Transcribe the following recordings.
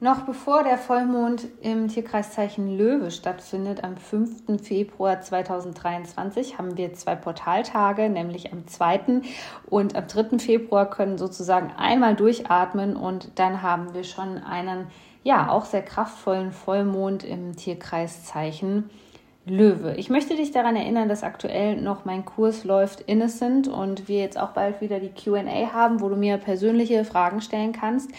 Noch bevor der Vollmond im Tierkreiszeichen Löwe stattfindet, am 5. Februar 2023, haben wir zwei Portaltage, nämlich am 2. und am 3. Februar können sozusagen einmal durchatmen und dann haben wir schon einen, ja, auch sehr kraftvollen Vollmond im Tierkreiszeichen Löwe. Ich möchte dich daran erinnern, dass aktuell noch mein Kurs läuft Innocent und wir jetzt auch bald wieder die QA haben, wo du mir persönliche Fragen stellen kannst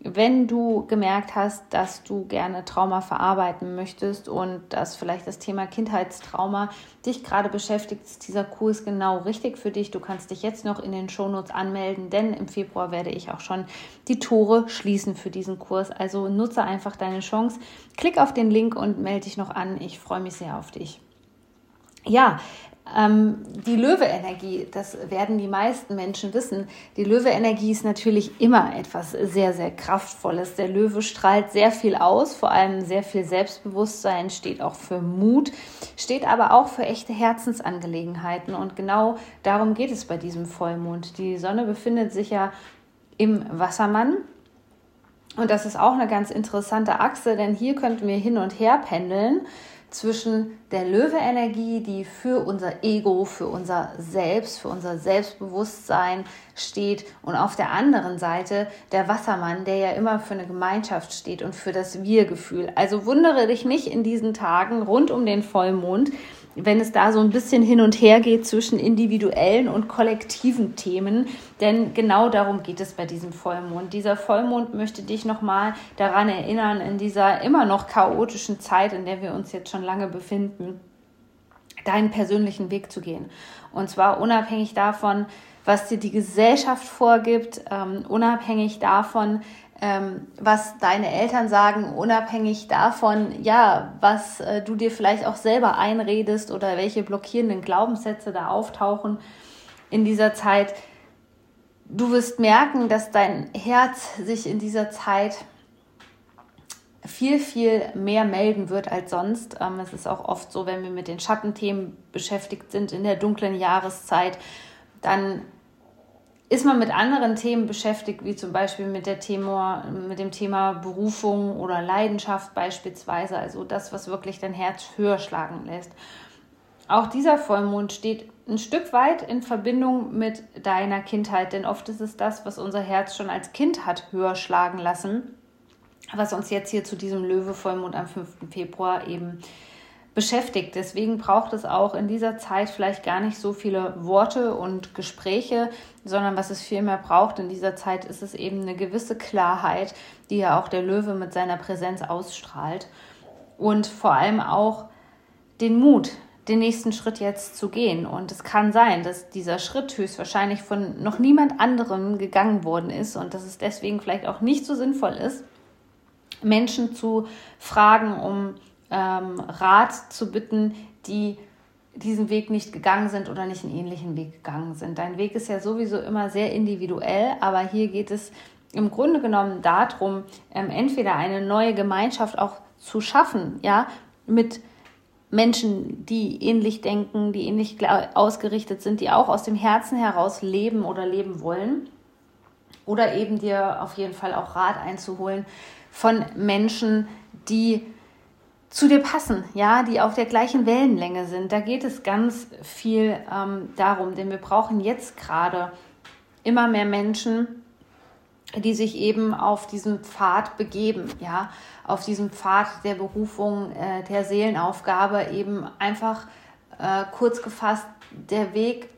wenn du gemerkt hast, dass du gerne Trauma verarbeiten möchtest und dass vielleicht das Thema Kindheitstrauma dich gerade beschäftigt, ist dieser Kurs genau richtig für dich. Du kannst dich jetzt noch in den Shownotes anmelden, denn im Februar werde ich auch schon die Tore schließen für diesen Kurs. Also nutze einfach deine Chance. Klick auf den Link und melde dich noch an. Ich freue mich sehr auf dich. Ja, die Löwe-Energie, das werden die meisten Menschen wissen. Die Löwe-Energie ist natürlich immer etwas sehr, sehr Kraftvolles. Der Löwe strahlt sehr viel aus, vor allem sehr viel Selbstbewusstsein, steht auch für Mut, steht aber auch für echte Herzensangelegenheiten. Und genau darum geht es bei diesem Vollmond. Die Sonne befindet sich ja im Wassermann. Und das ist auch eine ganz interessante Achse, denn hier könnten wir hin und her pendeln zwischen der Löwe-Energie, die für unser Ego, für unser Selbst, für unser Selbstbewusstsein steht und auf der anderen Seite der Wassermann, der ja immer für eine Gemeinschaft steht und für das Wir-Gefühl. Also wundere dich nicht in diesen Tagen rund um den Vollmond, wenn es da so ein bisschen hin und her geht zwischen individuellen und kollektiven Themen. Denn genau darum geht es bei diesem Vollmond. Dieser Vollmond möchte dich nochmal daran erinnern, in dieser immer noch chaotischen Zeit, in der wir uns jetzt schon lange befinden, deinen persönlichen Weg zu gehen. Und zwar unabhängig davon, was dir die Gesellschaft vorgibt, ähm, unabhängig davon, ähm, was deine Eltern sagen, unabhängig davon, ja, was äh, du dir vielleicht auch selber einredest oder welche blockierenden Glaubenssätze da auftauchen in dieser Zeit. Du wirst merken, dass dein Herz sich in dieser Zeit viel, viel mehr melden wird als sonst. Ähm, es ist auch oft so, wenn wir mit den Schattenthemen beschäftigt sind in der dunklen Jahreszeit, dann ist man mit anderen Themen beschäftigt, wie zum Beispiel mit, der Thema, mit dem Thema Berufung oder Leidenschaft beispielsweise, also das, was wirklich dein Herz höher schlagen lässt. Auch dieser Vollmond steht ein Stück weit in Verbindung mit deiner Kindheit, denn oft ist es das, was unser Herz schon als Kind hat höher schlagen lassen, was uns jetzt hier zu diesem Löwe-Vollmond am 5. Februar eben beschäftigt. Deswegen braucht es auch in dieser Zeit vielleicht gar nicht so viele Worte und Gespräche, sondern was es vielmehr braucht in dieser Zeit ist es eben eine gewisse Klarheit, die ja auch der Löwe mit seiner Präsenz ausstrahlt und vor allem auch den Mut, den nächsten Schritt jetzt zu gehen. Und es kann sein, dass dieser Schritt höchstwahrscheinlich von noch niemand anderem gegangen worden ist und dass es deswegen vielleicht auch nicht so sinnvoll ist, Menschen zu fragen, um ähm, Rat zu bitten, die diesen Weg nicht gegangen sind oder nicht einen ähnlichen Weg gegangen sind. Dein Weg ist ja sowieso immer sehr individuell, aber hier geht es im Grunde genommen darum, ähm, entweder eine neue Gemeinschaft auch zu schaffen, ja, mit Menschen, die ähnlich denken, die ähnlich ausgerichtet sind, die auch aus dem Herzen heraus leben oder leben wollen. Oder eben dir auf jeden Fall auch Rat einzuholen von Menschen, die zu dir passen, ja, die auf der gleichen Wellenlänge sind. Da geht es ganz viel ähm, darum, denn wir brauchen jetzt gerade immer mehr Menschen, die sich eben auf diesen Pfad begeben, ja, auf diesem Pfad der Berufung, äh, der Seelenaufgabe, eben einfach äh, kurz gefasst der Weg,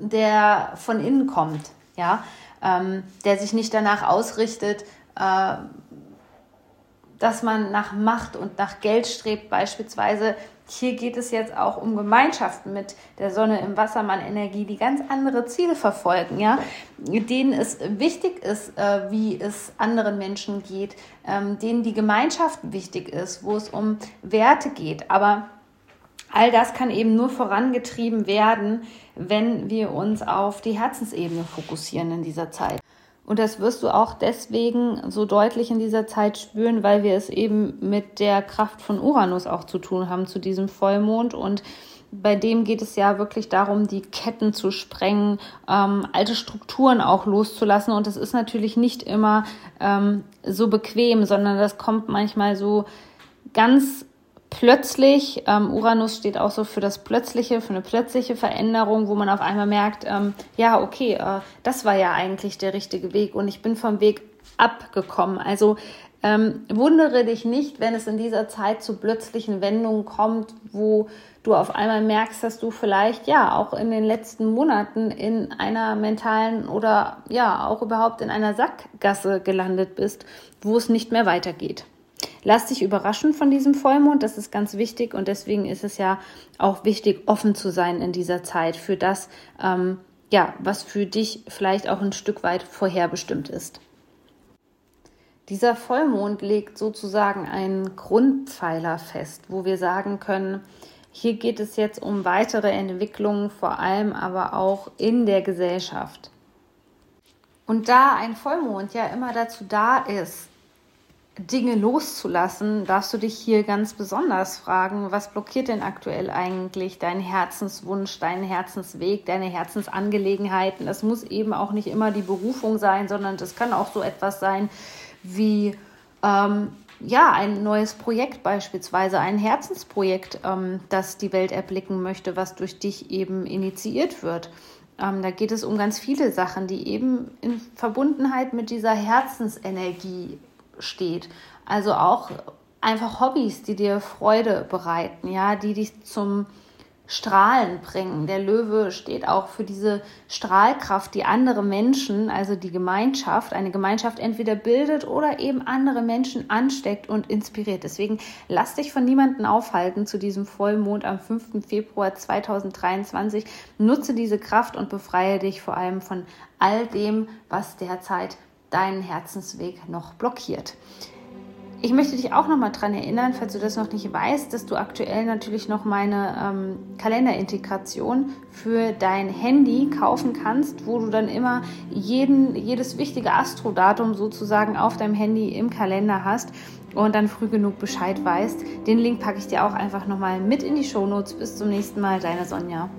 der von innen kommt, ja, ähm, der sich nicht danach ausrichtet, äh, dass man nach Macht und nach Geld strebt beispielsweise. Hier geht es jetzt auch um Gemeinschaften mit der Sonne im Wassermann Energie, die ganz andere Ziele verfolgen, ja, denen es wichtig ist, äh, wie es anderen Menschen geht, ähm, denen die Gemeinschaft wichtig ist, wo es um Werte geht. Aber all das kann eben nur vorangetrieben werden, wenn wir uns auf die Herzensebene fokussieren in dieser Zeit. Und das wirst du auch deswegen so deutlich in dieser Zeit spüren, weil wir es eben mit der Kraft von Uranus auch zu tun haben zu diesem Vollmond. Und bei dem geht es ja wirklich darum, die Ketten zu sprengen, ähm, alte Strukturen auch loszulassen. Und das ist natürlich nicht immer ähm, so bequem, sondern das kommt manchmal so ganz plötzlich, ähm, Uranus steht auch so für das Plötzliche, für eine plötzliche Veränderung, wo man auf einmal merkt, ähm, ja, okay, äh, das war ja eigentlich der richtige Weg und ich bin vom Weg abgekommen. Also ähm, wundere dich nicht, wenn es in dieser Zeit zu plötzlichen Wendungen kommt, wo du auf einmal merkst, dass du vielleicht ja auch in den letzten Monaten in einer mentalen oder ja auch überhaupt in einer Sackgasse gelandet bist, wo es nicht mehr weitergeht. Lass dich überraschen von diesem Vollmond, das ist ganz wichtig und deswegen ist es ja auch wichtig, offen zu sein in dieser Zeit für das, ähm, ja, was für dich vielleicht auch ein Stück weit vorherbestimmt ist. Dieser Vollmond legt sozusagen einen Grundpfeiler fest, wo wir sagen können, hier geht es jetzt um weitere Entwicklungen, vor allem aber auch in der Gesellschaft. Und da ein Vollmond ja immer dazu da ist, Dinge loszulassen, darfst du dich hier ganz besonders fragen, was blockiert denn aktuell eigentlich deinen Herzenswunsch, deinen Herzensweg, deine Herzensangelegenheiten? Das muss eben auch nicht immer die Berufung sein, sondern das kann auch so etwas sein wie ähm, ja, ein neues Projekt beispielsweise, ein Herzensprojekt, ähm, das die Welt erblicken möchte, was durch dich eben initiiert wird. Ähm, da geht es um ganz viele Sachen, die eben in Verbundenheit mit dieser Herzensenergie steht. Also auch einfach Hobbys, die dir Freude bereiten, ja, die dich zum Strahlen bringen. Der Löwe steht auch für diese Strahlkraft, die andere Menschen, also die Gemeinschaft, eine Gemeinschaft entweder bildet oder eben andere Menschen ansteckt und inspiriert. Deswegen lass dich von niemandem aufhalten zu diesem Vollmond am 5. Februar 2023. Nutze diese Kraft und befreie dich vor allem von all dem, was derzeit deinen Herzensweg noch blockiert. Ich möchte dich auch noch mal daran erinnern, falls du das noch nicht weißt, dass du aktuell natürlich noch meine ähm, Kalenderintegration für dein Handy kaufen kannst, wo du dann immer jeden, jedes wichtige Astrodatum sozusagen auf deinem Handy im Kalender hast und dann früh genug Bescheid weißt. Den Link packe ich dir auch einfach noch mal mit in die Shownotes. Bis zum nächsten Mal, deine Sonja.